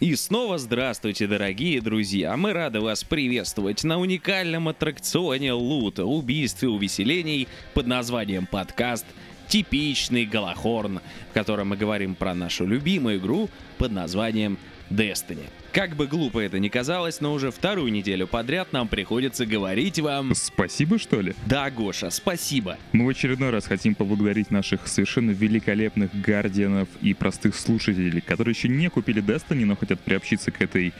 И снова здравствуйте, дорогие друзья! Мы рады вас приветствовать на уникальном аттракционе лута, убийстве увеселений под названием подкаст «Типичный Галахорн», в котором мы говорим про нашу любимую игру под названием Destiny. Как бы глупо это ни казалось, но уже вторую неделю подряд нам приходится говорить вам... Спасибо, что ли? Да, Гоша, спасибо. Мы в очередной раз хотим поблагодарить наших совершенно великолепных гардианов и простых слушателей, которые еще не купили Destiny, но хотят приобщиться к этой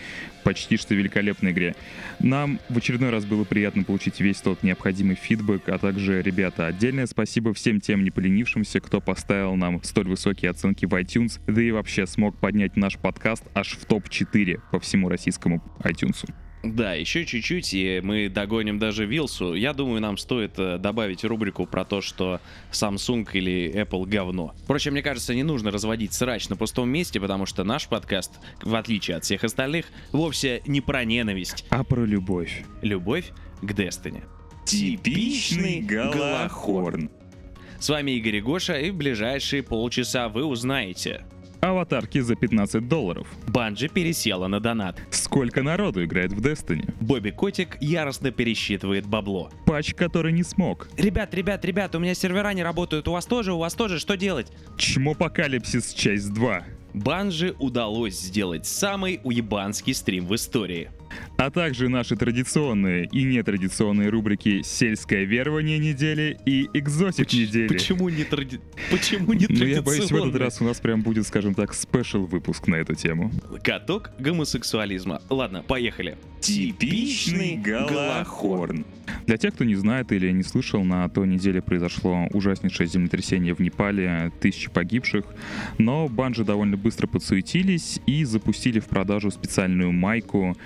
почти что великолепной игре. Нам в очередной раз было приятно получить весь тот необходимый фидбэк, а также, ребята, отдельное спасибо всем тем не поленившимся, кто поставил нам столь высокие оценки в iTunes, да и вообще смог поднять наш подкаст аж в топ-4 по всему российскому iTunes. Да, еще чуть-чуть, и мы догоним даже Вилсу. Я думаю, нам стоит э, добавить рубрику про то, что Samsung или Apple говно. Впрочем, мне кажется, не нужно разводить срач на пустом месте, потому что наш подкаст, в отличие от всех остальных, вовсе не про ненависть. А про любовь. Любовь к Destiny. Типичный Галахорн. С вами Игорь и Гоша, и в ближайшие полчаса вы узнаете, Аватарки за 15 долларов. Банджи пересела на донат. Сколько народу играет в Destiny? Бобби Котик яростно пересчитывает бабло. Патч, который не смог. Ребят, ребят, ребят, у меня сервера не работают, у вас тоже, у вас тоже, что делать? Чмопокалипсис часть 2. Банжи удалось сделать самый уебанский стрим в истории. А также наши традиционные и нетрадиционные рубрики «Сельское верование недели» и «Экзотик недели». Почему не, тради... Почему не Ну, я боюсь, в этот раз у нас прям будет, скажем так, спешл выпуск на эту тему. Каток гомосексуализма. Ладно, поехали. Типичный Галахорн. Для тех, кто не знает или не слышал, на той неделе произошло ужаснейшее землетрясение в Непале, тысячи погибших, но банжи довольно быстро подсуетились и запустили в продажу специальную майку,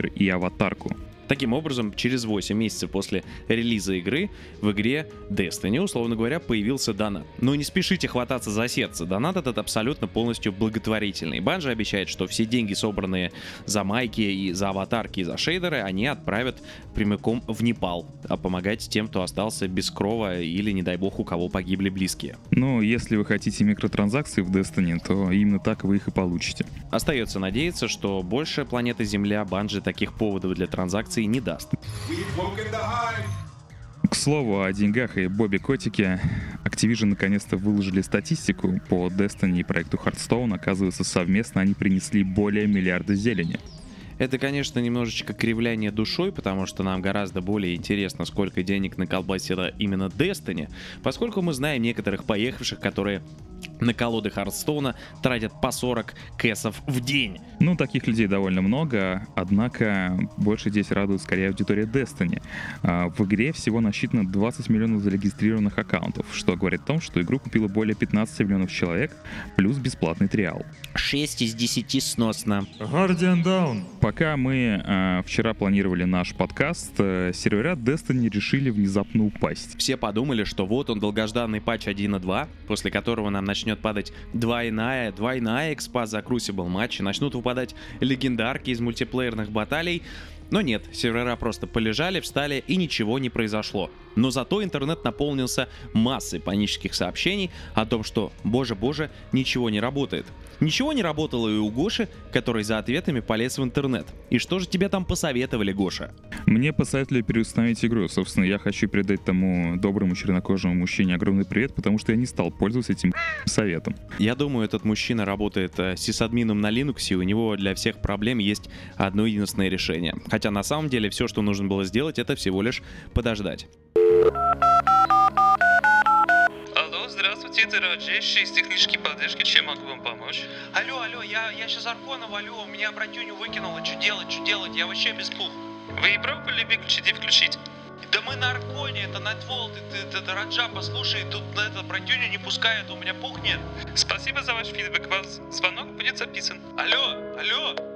шейдер и аватарку. Таким образом, через 8 месяцев после релиза игры в игре Destiny, условно говоря, появился донат. Но не спешите хвататься за сердце, донат этот абсолютно полностью благотворительный. Банжи обещает, что все деньги, собранные за майки и за аватарки и за шейдеры, они отправят прямиком в Непал, а помогать тем, кто остался без крова или, не дай бог, у кого погибли близкие. Ну, если вы хотите микротранзакции в Destiny, то именно так вы их и получите. Остается надеяться, что больше планеты Земля Банжи таких поводов для транзакций не даст. К слову о деньгах и Бобби Котике, Activision наконец-то выложили статистику по Destiny и проекту Hearthstone. Оказывается, совместно они принесли более миллиарда зелени. Это, конечно, немножечко кривляние душой, потому что нам гораздо более интересно, сколько денег наколбасила именно Destiny, поскольку мы знаем некоторых поехавших, которые на колоды Хардстоуна тратят по 40 кэсов в день. Ну, таких людей довольно много, однако больше здесь радует скорее аудитория Destiny. А, В игре всего насчитано 20 миллионов зарегистрированных аккаунтов, что говорит о том, что игру купило более 15 миллионов человек, плюс бесплатный триал. 6 из 10 сносно. Guardian Down. Пока мы э, вчера планировали наш подкаст, э, сервера Destiny решили внезапно упасть. Все подумали, что вот он долгожданный патч 1.2, после которого нам начнет падать двойная, двойная экспа за Crucible матчи, начнут выпадать легендарки из мультиплеерных баталий, но нет, сервера просто полежали, встали и ничего не произошло. Но зато интернет наполнился массой панических сообщений о том, что, боже-боже, ничего не работает. Ничего не работало и у Гоши, который за ответами полез в интернет. И что же тебе там посоветовали, Гоша? Мне посоветовали переустановить игру. Собственно, я хочу передать тому доброму чернокожему мужчине огромный привет, потому что я не стал пользоваться этим советом. Я думаю, этот мужчина работает э, сисадмином на Linux, и у него для всех проблем есть одно единственное решение. Хотя на самом деле все, что нужно было сделать, это всего лишь подождать. Алло, здравствуйте, это Раджеш из технической поддержки. Чем могу вам помочь? Алло, алло, я, я сейчас Аркона валю, у меня братюню выкинуло, что делать, что делать, я вообще без пух. Вы пробовали выключить и включить? Да мы на Арконе, это Найтвол, ты, ты, ты, ты, Раджа, послушай, тут это братюню не пускает, у меня пух нет. Спасибо за ваш фидбэк. Ваш звонок будет записан. Алло, алло.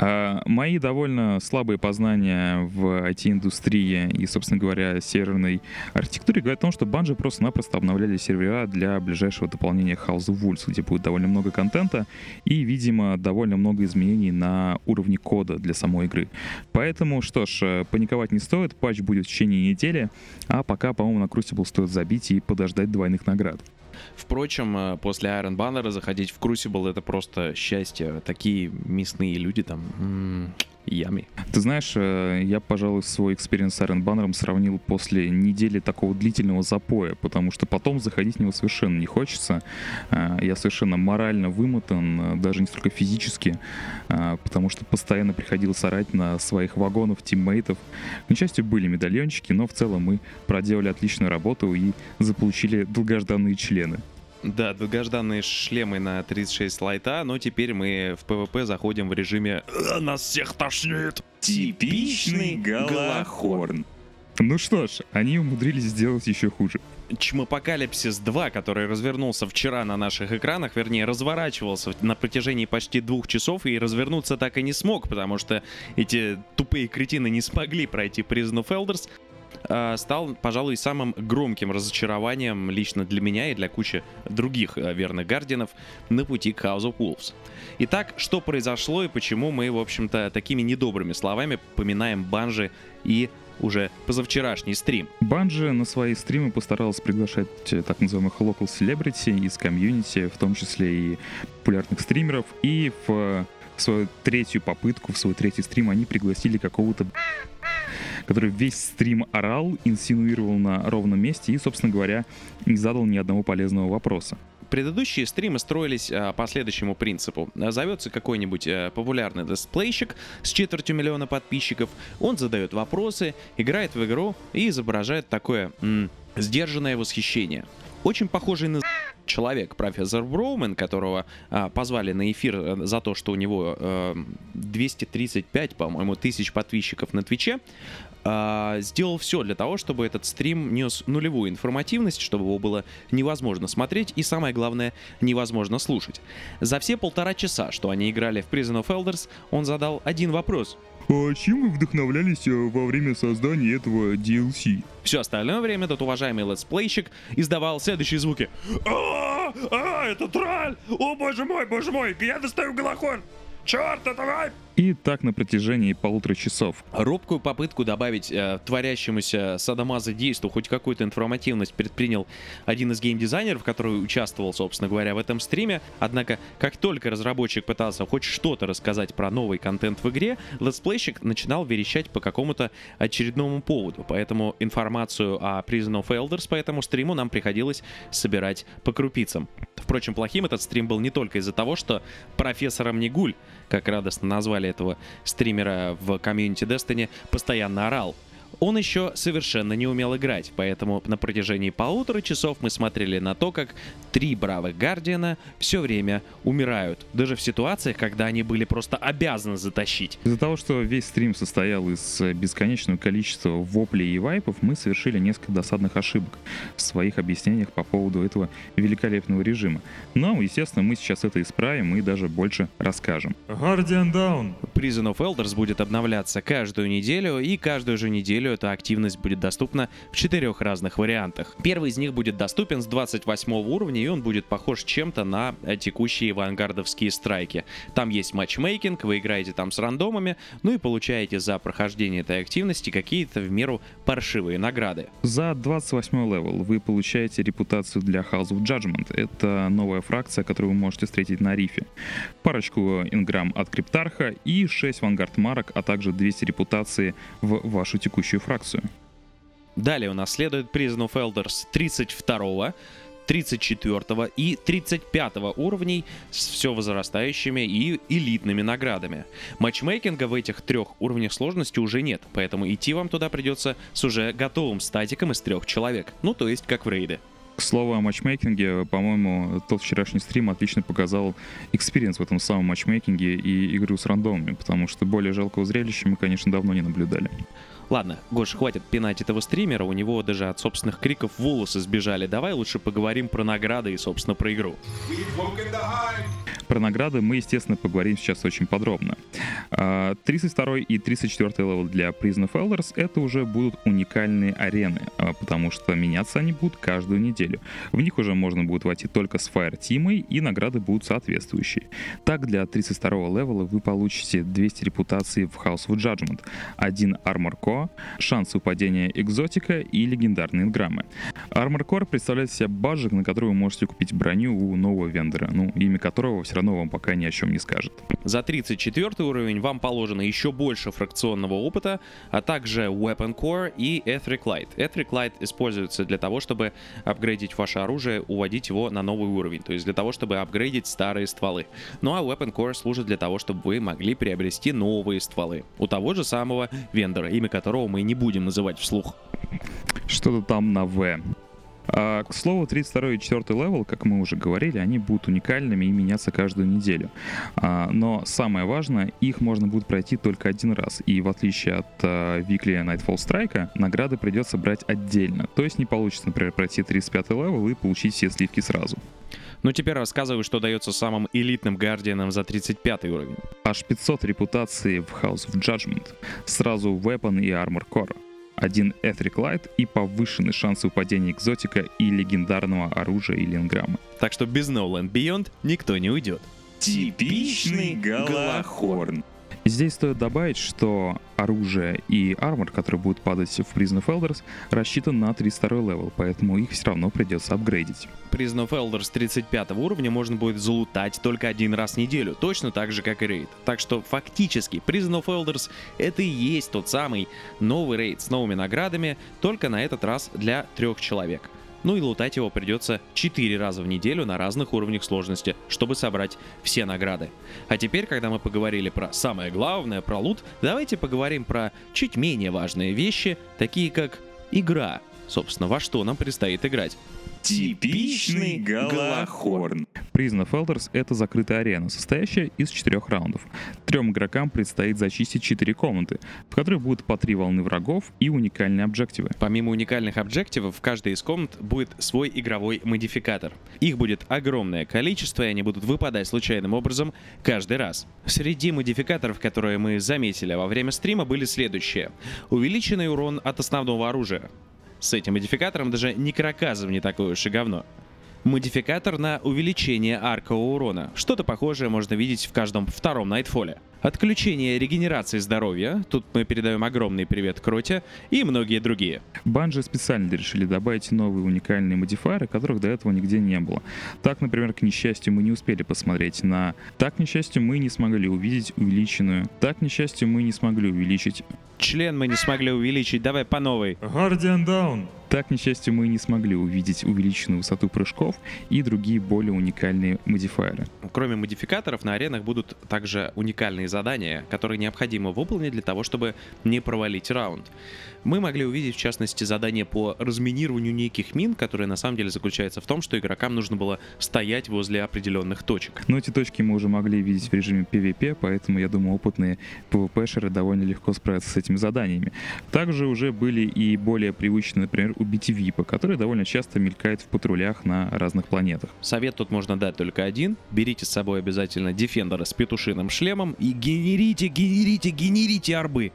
А, мои довольно слабые познания в IT-индустрии и, собственно говоря, серверной архитектуре говорят о том, что Bungie просто-напросто обновляли сервера для ближайшего дополнения House of Wolves, где будет довольно много контента и, видимо, довольно много изменений на уровне кода для самой игры. Поэтому, что ж, э, паниковать не стоит, патч будет в течение недели, а пока, по-моему, на Crucible стоит забить и подождать двойных наград. Впрочем, э, после Iron Banner заходить в Crucible это просто счастье. Такие мясные люди там. м, Yummy. Ты знаешь, э, я, пожалуй, свой experience с Iron Banner сравнил после недели такого длительного запоя, потому что потом заходить в него совершенно не хочется. Э, Я совершенно морально вымотан, э, даже не столько физически, потому что постоянно приходилось орать на своих вагонов, тиммейтов. К несчастью, были медальончики, но в целом мы проделали отличную работу и заполучили долгожданные шлемы. Да, долгожданные шлемы на 36 лайта, но теперь мы в ПВП заходим в режиме «А, «Нас всех тошнит!» Типичный Галлахорн. Ну что ж, они умудрились сделать еще хуже. Чмопокалипсис 2, который развернулся вчера на наших экранах, вернее, разворачивался на протяжении почти двух часов и развернуться так и не смог, потому что эти тупые кретины не смогли пройти Elders, а, стал, пожалуй, самым громким разочарованием лично для меня и для кучи других а, верных гардианов на пути к House of Wolves. Итак, что произошло и почему мы, в общем-то, такими недобрыми словами поминаем Банжи и уже позавчерашний стрим. Банжи на свои стримы постаралась приглашать э, так называемых local celebrity из комьюнити, в том числе и популярных стримеров. И в свою третью попытку, в свой третий стрим они пригласили какого-то который весь стрим орал, инсинуировал на ровном месте и, собственно говоря, не задал ни одного полезного вопроса. Предыдущие стримы строились а, по следующему принципу. Зовется какой-нибудь а, популярный дисплейщик с четвертью миллиона подписчиков, он задает вопросы, играет в игру и изображает такое м, сдержанное восхищение. Очень похожий на человек, профессор Броумен, которого а, позвали на эфир э, за то, что у него э, 235, по-моему, тысяч подписчиков на Твиче, а, сделал все для того, чтобы этот стрим нес нулевую информативность, чтобы его было невозможно смотреть и, самое главное, невозможно слушать. За все полтора часа, что они играли в Prison of Elders, он задал один вопрос. А чем вы вдохновлялись э, во время создания этого DLC? Все остальное время этот уважаемый летсплейщик издавал следующие звуки. А, а, это тролль! О, боже мой, боже мой, я достаю Галлахорн! Черт, это wipe! И так на протяжении полутора часов. Робкую попытку добавить э, творящемуся садомазодейству хоть какую-то информативность предпринял один из геймдизайнеров, который участвовал, собственно говоря, в этом стриме. Однако, как только разработчик пытался хоть что-то рассказать про новый контент в игре, летсплейщик начинал верещать по какому-то очередному поводу. Поэтому информацию о Prison of Elders по этому стриму нам приходилось собирать по крупицам. Впрочем, плохим этот стрим был не только из-за того, что профессором Нигуль, как радостно назвали этого стримера в комьюнити Destiny, постоянно орал. Он еще совершенно не умел играть, поэтому на протяжении полутора часов мы смотрели на то, как три бравых Гардиана все время умирают, даже в ситуациях, когда они были просто обязаны затащить. Из-за того, что весь стрим состоял из э, бесконечного количества воплей и вайпов, мы совершили несколько досадных ошибок в своих объяснениях по поводу этого великолепного режима. Но, естественно, мы сейчас это исправим и даже больше расскажем. Guardian Down. Prison of Elders будет обновляться каждую неделю, и каждую же неделю эта активность будет доступна в четырех разных вариантах. Первый из них будет доступен с 28 уровня, и он будет похож чем-то на э, текущие вангардовские страйки. Там есть матчмейкинг, вы играете там с рандомами, ну и получаете за прохождение этой активности какие-то в меру паршивые награды. За 28 level вы получаете репутацию для House of Judgment. Это новая фракция, которую вы можете встретить на рифе. Парочку энграмм от Криптарха и 6 Vanguard марок, а также 200 репутации в вашу текущую фракцию. Далее у нас следует Prison of Elders 32 34 и 35 уровней с все возрастающими и элитными наградами. Матчмейкинга в этих трех уровнях сложности уже нет, поэтому идти вам туда придется с уже готовым статиком из трех человек, ну то есть как в рейде. К слову о матчмейкинге, по-моему, тот вчерашний стрим отлично показал experience в этом самом матчмейкинге и игру с рандомами, потому что более жалкого зрелища мы, конечно, давно не наблюдали. Ладно, Гош, хватит пинать этого стримера, у него даже от собственных криков волосы сбежали. Давай лучше поговорим про награды и, собственно, про игру. Про награды мы, естественно, поговорим сейчас очень подробно. А, 32 и 34 level для Prison of Elders — это уже будут уникальные арены, а, потому что меняться они будут каждую неделю. В них уже можно будет войти только с Fire Team, и награды будут соответствующие. Так, для 32 level а вы получите 200 репутаций в House of Judgment, один Armor Core, шанс выпадения экзотика и легендарные инграммы. Armor Core представляет себя бейджик, на который вы можете купить броню у нового вендора, ну, имя которого все равно вам пока ни о чем не скажет. За 34 уровень вам положено еще больше фракционного опыта, а также Weapon Core и Etheric Light. Etheric Light используется для того, чтобы апгрейдить ваше оружие, уводить его на новый уровень, то есть для того, чтобы апгрейдить старые стволы. Ну а Weapon Core служит для того, чтобы вы могли приобрести новые стволы у того же самого вендора, имя которого мы не будем называть вслух. Что-то там на В. А, к слову, 32 и 4 level, как мы уже говорили, они будут уникальными и меняться каждую неделю. А, но самое важное, их можно будет пройти только один раз. И в отличие от а, Weekly Nightfall Strike, награды придется брать отдельно. То есть не получится, например, пройти 35 level и получить все сливки сразу. Ну теперь рассказываю, что дается самым элитным guardian ам за 35 уровень. Аж 500 репутаций в House of Judgment. Сразу Weapon и Armor Core. Один Etheric Light и повышенный шанс выпадения экзотика и легендарного оружия или инграмма. Так что без No Land Beyond никто не уйдет. Типичный Галахорн. Здесь стоит добавить, что оружие и armor, который будет падать в Prison of Elders, рассчитан на 32 level, поэтому их все равно придется апгрейдить. Prison of Elders 35 уровня можно будет залутать только один раз в неделю, точно так же, как и рейд. Так что фактически Prison of Elders это и есть тот самый новый рейд с новыми наградами, только на этот раз для трех человек. Ну и лутать его придется 4 раза в неделю на разных уровнях сложности, чтобы собрать все награды. А теперь, когда мы поговорили про самое главное, про лут, давайте поговорим про чуть менее важные вещи, такие как игра. Собственно, во что нам предстоит играть. Типичный Галахорн. Prison of Elders — это закрытая арена, состоящая из четырех раундов. Трем игрокам предстоит зачистить четыре комнаты, в которых будут по три волны врагов и уникальные объективы. Помимо уникальных объективов, в каждой из комнат будет свой игровой модификатор. Их будет огромное количество, и они будут выпадать случайным образом каждый раз. Среди модификаторов, которые мы заметили во время стрима, были следующие. Увеличенный урон от основного оружия. С этим модификатором даже Некроказом не такое уж и говно. Модификатор на увеличение аркового урона. Что-то похожее можно видеть в каждом втором Найтфоле. Отключение регенерации здоровья, тут мы передаем огромный привет Кроте, и многие другие. Банжи специально решили добавить новые уникальные модифайеры, которых до этого нигде не было. Так, например, к несчастью, мы не успели посмотреть на... Так, к несчастью, мы не смогли увидеть увеличенную. Так, к несчастью, мы не смогли увеличить... Член мы не смогли увеличить, давай по новой. Guardian Down. Так, несчастью, мы не смогли увидеть увеличенную высоту прыжков и другие более уникальные модифайеры. Кроме модификаторов, на аренах будут также уникальные задания, которые необходимо выполнить для того, чтобы не провалить раунд. Мы могли увидеть, в частности, задание по разминированию неких мин, которое на самом деле заключается в том, что игрокам нужно было стоять возле определенных точек. Но эти точки мы уже могли видеть в режиме PvP, поэтому, я думаю, опытные PvP-шеры довольно легко справятся с этими заданиями. Также уже были и более привычные, например, убить Випа, который довольно часто мелькает в патрулях на разных планетах. Совет тут можно дать только один. Берите с собой обязательно Дефендера с петушиным шлемом и генерите, генерите, генерите арбы.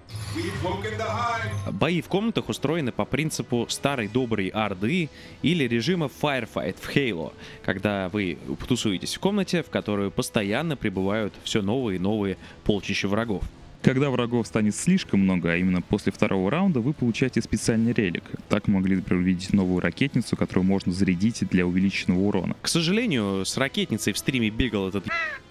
Бои в комнатах устроены по принципу старой доброй Орды или режима Firefight в Halo, когда вы тусуетесь в комнате, в которую постоянно прибывают все новые и новые полчища врагов. Когда врагов станет слишком много, а именно после второго раунда, вы получаете специальный релик. Так могли, например, увидеть новую ракетницу, которую можно зарядить для увеличенного урона. К сожалению, с ракетницей в стриме бегал этот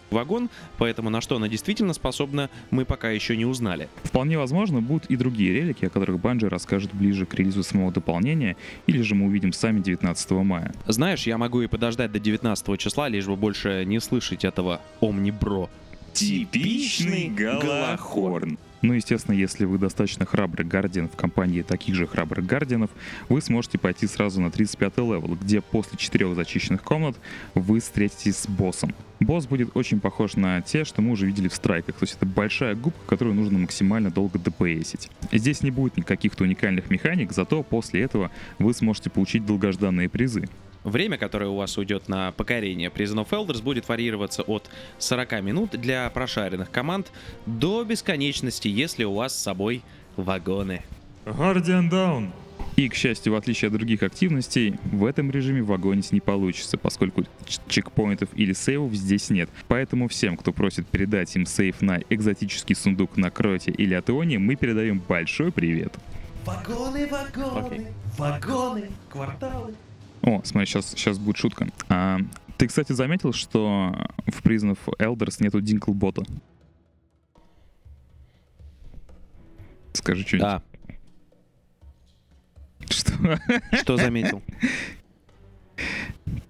вагон, поэтому на что она действительно способна, мы пока еще не узнали. Вполне возможно, будут и другие relic и, о которых Bungie расскажет ближе к релизу самого дополнения, или же мы увидим сами 19 мая. Знаешь, я могу и подождать до 19 числа, лишь бы больше не слышать этого Omnibro. Типичный Галахорн. Ну, естественно, если вы достаточно храбрый guardian в компании таких же храбрых guardian ов, вы сможете пойти сразу на 35 level, где после четырех зачищенных комнат вы встретитесь с боссом. Босс будет очень похож на те, что мы уже видели в страйках, то есть это большая губка, которую нужно максимально долго ДПСить. Здесь не будет никаких-то уникальных механик, зато после этого вы сможете получить долгожданные призы. Время, которое у вас уйдет на покорение Prison of Elders, будет варьироваться от 40 минут для прошаренных команд до бесконечности, если у вас с собой вагоны. Guardian Down! И, к счастью, в отличие от других активностей, в этом режиме вагонить не получится, поскольку чекпоинтов или сейвов здесь нет. Поэтому всем, кто просит передать им сейв на экзотический сундук на Кроте или Атеоне, мы передаем большой привет. Вагоны, вагоны, Окей. вагоны, кварталы. О, смотри, сейчас, сейчас будет шутка. А, ты, кстати, заметил, что в of Elders нету Динклбота? Скажи что-нибудь. Да, Что? что заметил?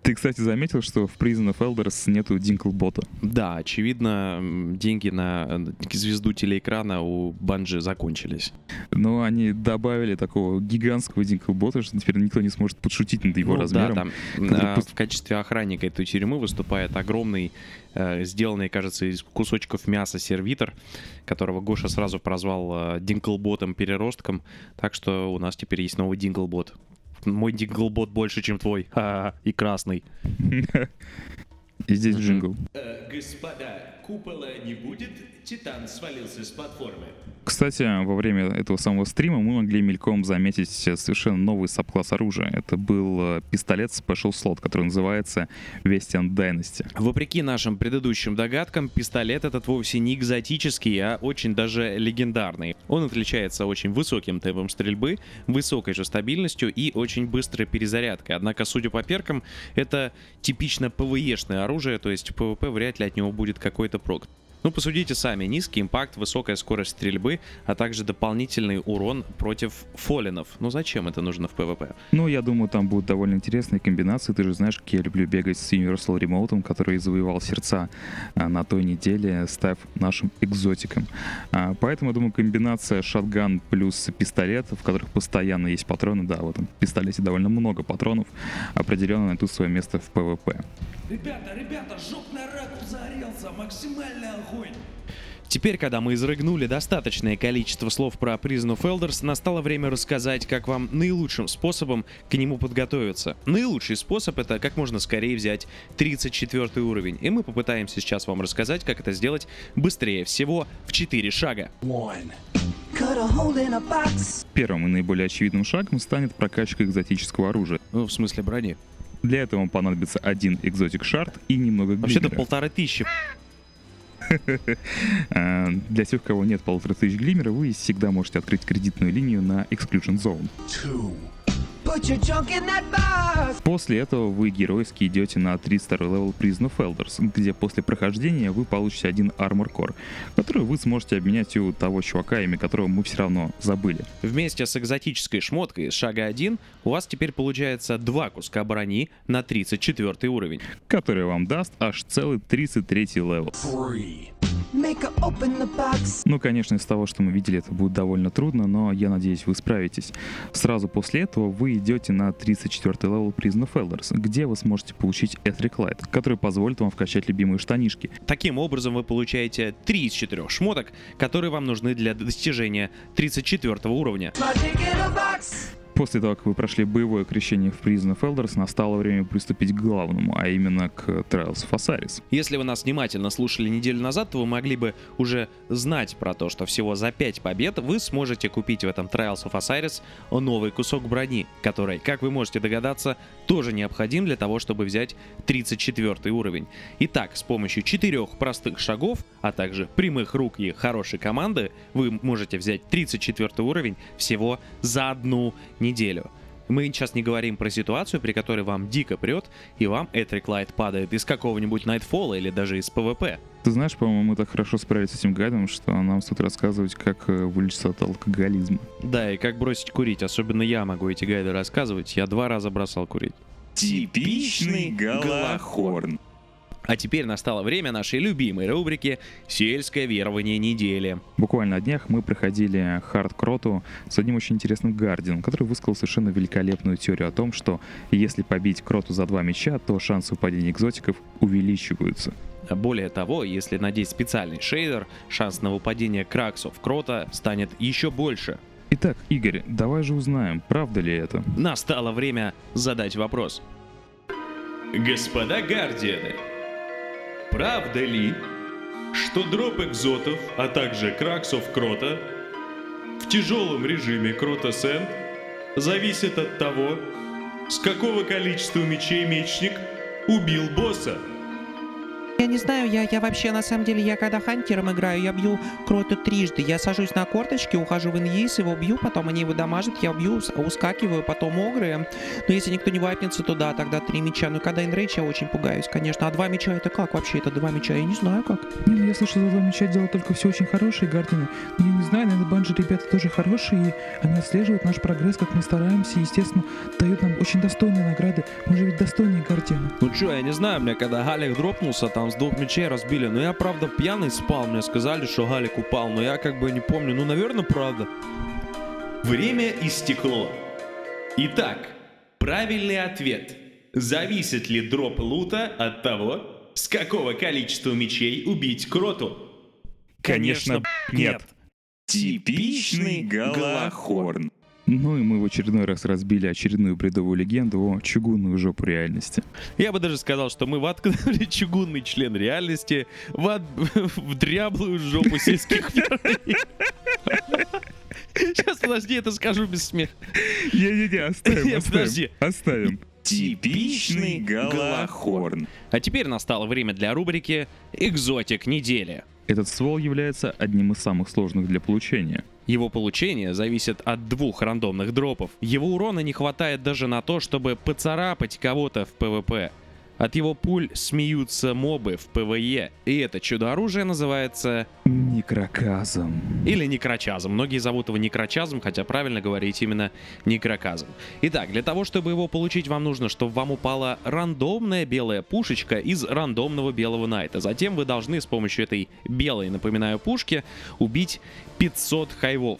Ты, кстати, заметил, что в Prison of Elders нету Динклбота? Да, очевидно, деньги на э, звезду телеэкрана у Банжи закончились. Но они добавили такого гигантского Динклбота, что теперь никто не сможет подшутить над его Ну размером. Да, там который а, в качестве охранника этой тюрьмы выступает огромный, э, сделанный, кажется, из кусочков мяса сервитор, которого Гоша сразу прозвал э, Динклботом-переростком. Так что у нас теперь есть новый Динклбот. Мой Динклбот больше, чем твой. Ха-ха, И красный. И здесь джингл. Э, господа, купола не будет? Титан свалился с платформы. Кстати, во время этого самого стрима мы могли мельком заметить совершенно новый сабкласс оружия. Это был э, пистолет Special Slot, который называется Vestian Dynasty. Вопреки нашим предыдущим догадкам, пистолет этот вовсе не экзотический, а очень даже легендарный. Он отличается очень высоким темпом стрельбы, высокой же стабильностью и очень быстрой перезарядкой. Однако, судя по перкам, это типично ПВЕшное оружие, то есть в ПВП вряд ли от него будет какой-то прок. Ну, посудите сами, низкий impact, высокая скорость стрельбы, а также дополнительный урон против Fallen ов. Ну зачем это нужно в ПВП? Ну, я думаю, там будут довольно интересные комбинации. Ты же знаешь, как я люблю бегать с Universal Remote, который завоевал сердца а, на той неделе, став нашим экзотиком. А, Поэтому, я думаю, комбинация shotgun плюс пистолет, в которых постоянно есть патроны, да, в этом пистолете довольно много патронов, определенно найдут свое место в ПВП. Ребята, ребята, жопный раку загорелся, максимальный Теперь, когда мы изрыгнули достаточное количество слов про Prison of Elders, настало время рассказать, как вам наилучшим способом к нему подготовиться. Наилучший способ — это как можно скорее взять 34 уровень, и мы попытаемся сейчас вам рассказать, как это сделать быстрее всего в 4 шага. Первым и наиболее очевидным шагом станет прокачка экзотического оружия. Ну, в смысле брони. Для этого вам понадобится один exotic shard и немного Вообще-то glimmer а. полторы тысячи. А, Для тех, кого нет полутора тысяч glimmer а, вы всегда можете открыть кредитную линию на Exclusion Zone. Put После этого вы геройски идете на 32 level Prison of Elders, где после прохождения вы получите один Armor Core, который вы сможете обменять у того чувака, имя которого мы все равно забыли. Вместе с экзотической шмоткой из шага 1 у вас теперь получается два куска брони на 34 уровень. который вам даст аж целый 33 level. Make Ну, конечно, из того, что мы видели, это будет довольно трудно, но я надеюсь, вы справитесь. Сразу после этого вы идете на 34 level Prison of Elders, где вы сможете получить Etheric Light, который позволит вам вкачать любимые штанишки. Таким образом, вы получаете 3 из 4 шмоток, которые вам нужны для достижения 34 уровня. После того, как вы прошли боевое крещение в Prison of Elders, настало время приступить к главному, а именно к Trials of Osiris. Если вы нас внимательно слушали неделю назад, то вы могли бы уже знать про то, что всего за 5 побед вы сможете купить в этом Trials of Osiris новый кусок брони, который, как вы можете догадаться, тоже необходим для того, чтобы взять 34 уровень. Итак, с помощью четырех простых шагов, а также прямых рук и хорошей команды, вы можете взять 34 уровень всего за одну неделю. Мы сейчас не говорим про ситуацию, при которой вам дико прет, и вам Etheric Light падает из какого-нибудь Nightfall а или даже из ПВП. Ты знаешь, по-моему, мы так хорошо справились с этим гайдом, что нам стоит рассказывать, как э, вылечиться от алкоголизма. Да, и как бросить курить, особенно я могу эти гайды рассказывать, я два раза бросал курить. Типичный голохорн. А теперь настало время нашей любимой рубрики «Сельское верование недели». Буквально на днях мы проходили Хард Кроту с одним очень интересным Гардином, который высказал совершенно великолепную теорию о том, что если побить Кроту за два мяча, то шансы выпадения экзотиков увеличиваются. Более того, если надеть специальный шейдер, шанс на выпадение краксов Крота станет еще больше. Итак, Игорь, давай же узнаем, правда ли это? Настало время задать вопрос. Господа Гардианы, правда ли, что дроп экзотов, а также краксов крота в тяжелом режиме крота сент зависит от того, с какого количества мечей мечник убил босса? Я не знаю, я, я вообще, на самом деле, я когда хантером играю, я бью кроту трижды. Я сажусь на корточки, ухожу в инвиз, его бью, потом они его дамажат, я бью, ускакиваю, потом огры. Но если никто не вайпнется, то да, тогда три меча. Но когда инрейдж, я очень пугаюсь, конечно. А два меча это как вообще? Это два меча? Я не знаю как. Не, ну я слышал, за два мяча делают только все очень хорошие Гардины. Но я не знаю, наверное, банжи ребята тоже хорошие, и они отслеживают наш прогресс, как мы стараемся, и, естественно, дают нам очень достойные награды. Мы же ведь достойные Гардины. Ну чё, я не знаю, мне когда Галик дропнулся, там с двух мечей разбили. Но я, правда, пьяный спал. Мне сказали, что Галик упал, но я как бы не помню. Ну, наверное, правда. Время истекло. Итак, правильный ответ. Зависит ли дроп лута от того, с какого количества мечей убить кроту? Конечно, нет. Типичный Галахорн. Ну и мы в очередной раз разбили очередную бредовую легенду о чугунную жопу реальности. Я бы даже сказал, что мы воткнули чугунный член реальности в, от- в дряблую жопу сельских. Сейчас, подожди, это скажу без смеха. Не-не-не, оставим, Нет, подожди. оставим. Оставим. Типичный Галлахорн. А теперь настало время для рубрики «Exotic недели». Этот ствол является одним из самых сложных для получения. Его получение зависит от двух рандомных дропов. Его урона не хватает даже на то, чтобы поцарапать кого-то в PvP. От его пуль смеются мобы в PvE. И это чудо-оружие называется Микроказом. или некрочазм. Многие зовут его некрочазм, хотя правильно говорить именно некроказм. Итак, для того, чтобы его получить, вам нужно, чтобы вам упала рандомная белая пушечка из рандомного белого найта. Затем вы должны с помощью этой белой, напоминаю, пушки убить 500 хайвов.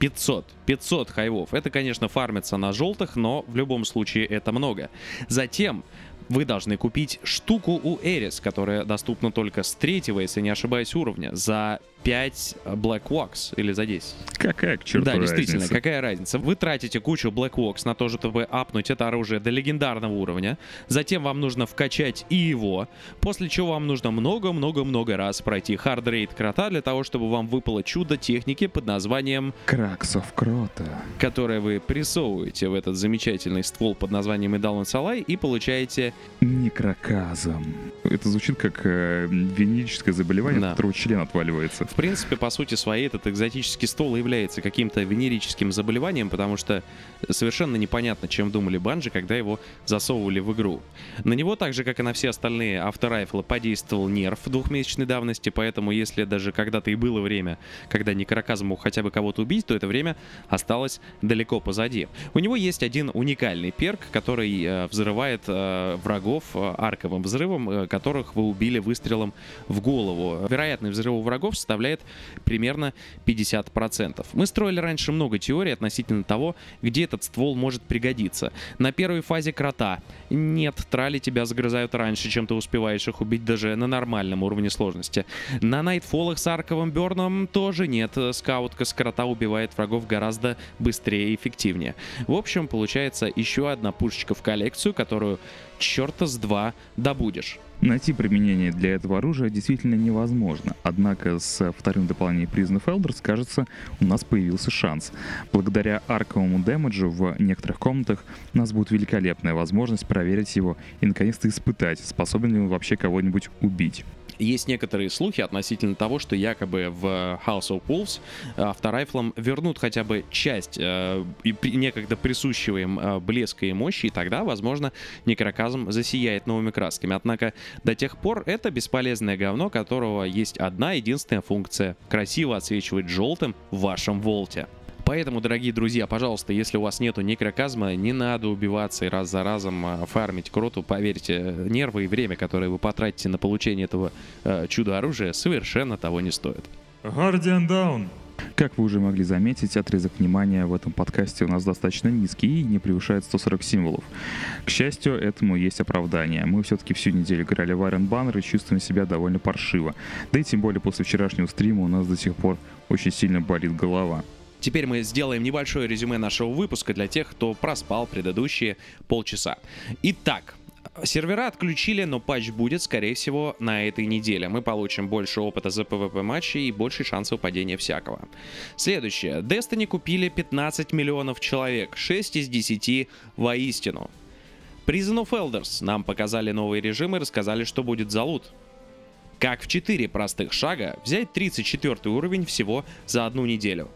500. 500 хайвов. Это, конечно, фармится на желтых, но в любом случае это много. Затем вы должны купить штуку у Эрис, которая доступна только с третьего, если не ошибаюсь, уровня, за 5 Black Wax или за 10. Какая к черту да, действительно, разница? какая разница? Вы тратите кучу Black Wax на то, чтобы апнуть это оружие до легендарного уровня. Затем вам нужно вкачать и его. После чего вам нужно много-много-много раз пройти хардрейд крота для того, чтобы вам выпало чудо техники под названием Краксов Крота. которое вы прессовываете в этот замечательный ствол под названием Идалон Салай и получаете... Микроказом. Это звучит как э, венерическое заболевание, Да. от которого член отваливается. В принципе, по сути своей, этот экзотический стол является каким-то венерическим заболеванием, потому что совершенно непонятно, чем думали банжи, когда его засовывали в игру. На него, так же, как и на все остальные авторайфлы, подействовал нерв двухмесячной давности, поэтому если даже когда-то и было время, когда некроказм мог хотя бы кого-то убить, то это время осталось далеко позади. У него есть один уникальный перк, который э, взрывает э, врагов э, арковым взрывом, э, которых вы убили выстрелом в голову. Вероятность взрыва врагов составляет примерно 50%. Мы строили раньше много теорий относительно того, где этот ствол может пригодиться. На первой фазе крота нет, трали тебя загрызают раньше, чем ты успеваешь их убить даже на нормальном уровне сложности. На найтфолах с арковым берном тоже нет. Скаутка с крота убивает врагов гораздо быстрее и эффективнее. В общем, получается еще одна пушечка в коллекцию, которую черта с два добудешь. Найти применение для этого оружия действительно невозможно. Однако с вторым дополнением Prison of Elders, кажется, у нас появился шанс. Благодаря арковому дэмэджу в некоторых комнатах у нас будет великолепная возможность проверить его и наконец-то испытать, способен ли он вообще кого-нибудь убить. Есть некоторые слухи относительно того, что якобы в House of Wolves э, авторайфлам вернут хотя бы часть э, некогда присущего им э, блеска и мощи, и тогда, возможно, некроказм засияет новыми красками. Однако до тех пор это бесполезное говно, которого есть одна единственная функция — красиво отсвечивать желтым в вашем волте. Поэтому, дорогие друзья, пожалуйста, если у вас нету некроказма, не надо убиваться и раз за разом а, фармить кроту. Поверьте, нервы и время, которое вы потратите на получение этого э, чудо-оружия, совершенно того не стоит. Guardian Down! Как вы уже могли заметить, отрезок внимания в этом подкасте у нас достаточно низкий и не превышает 140 символов. К счастью, этому есть оправдание. Мы все-таки всю неделю играли в Iron Banner и чувствуем себя довольно паршиво. Да и тем более после вчерашнего стрима у нас до сих пор очень сильно болит голова. Теперь мы сделаем небольшое резюме нашего выпуска для тех, кто проспал предыдущие полчаса. Итак, Сервера отключили, но патч будет, скорее всего, на этой неделе. Мы получим больше опыта за PvP матчей и больше шансов падения всякого. Следующее. Destiny купили 15 миллионов человек, 6 из 10 воистину. Prison of Elders нам показали новый режим и рассказали, что будет за лут. Как в 4 простых шага взять 34 уровень всего за одну неделю.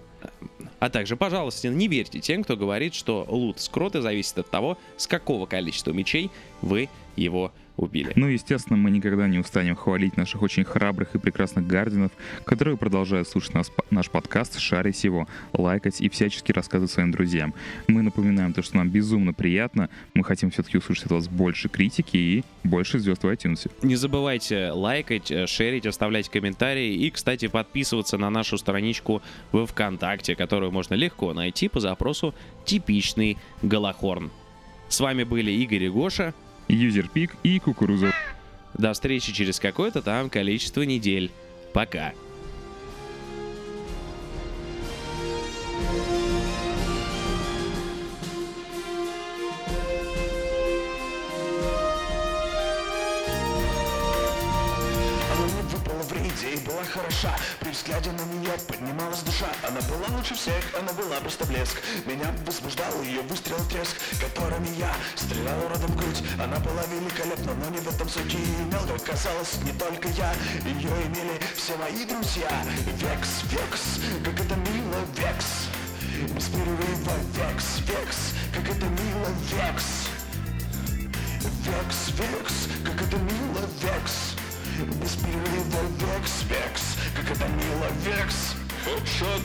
А также, пожалуйста, не верьте тем, кто говорит, что лут скроты зависит от того, с какого количества мечей вы его убили. Ну, естественно, мы никогда не устанем хвалить наших очень храбрых и прекрасных гардинов, которые продолжают слушать нас, наш подкаст, шарить его, лайкать и всячески рассказывать своим друзьям. Мы напоминаем то, что нам безумно приятно, мы хотим все-таки услышать от вас больше критики и больше звезд в iTunes. Не забывайте лайкать, э, шерить, оставлять комментарии и, кстати, подписываться на нашу страничку в ВКонтакте, которую можно легко найти по запросу «Типичный Голохорн». С вами были Игорь и Гоша. Юзерпик и Кукуруза. До встречи через какое-то там количество недель. Пока. Хороша взгляде на нее поднималась душа. Она была лучше всех, она была просто блеск. Меня возбуждал ее выстрел треск Которыми я стрелял уродом в грудь. Она была великолепна, но не в этом суть и имел Как казалось, не только я Ее имели все мои друзья. Векс, векс, как это мило, векс. Без перерыва, векс, векс, как это мило, векс. Векс, векс, как это мило, векс. Без перерыва, векс, векс, как это мило, векс. Хедшот,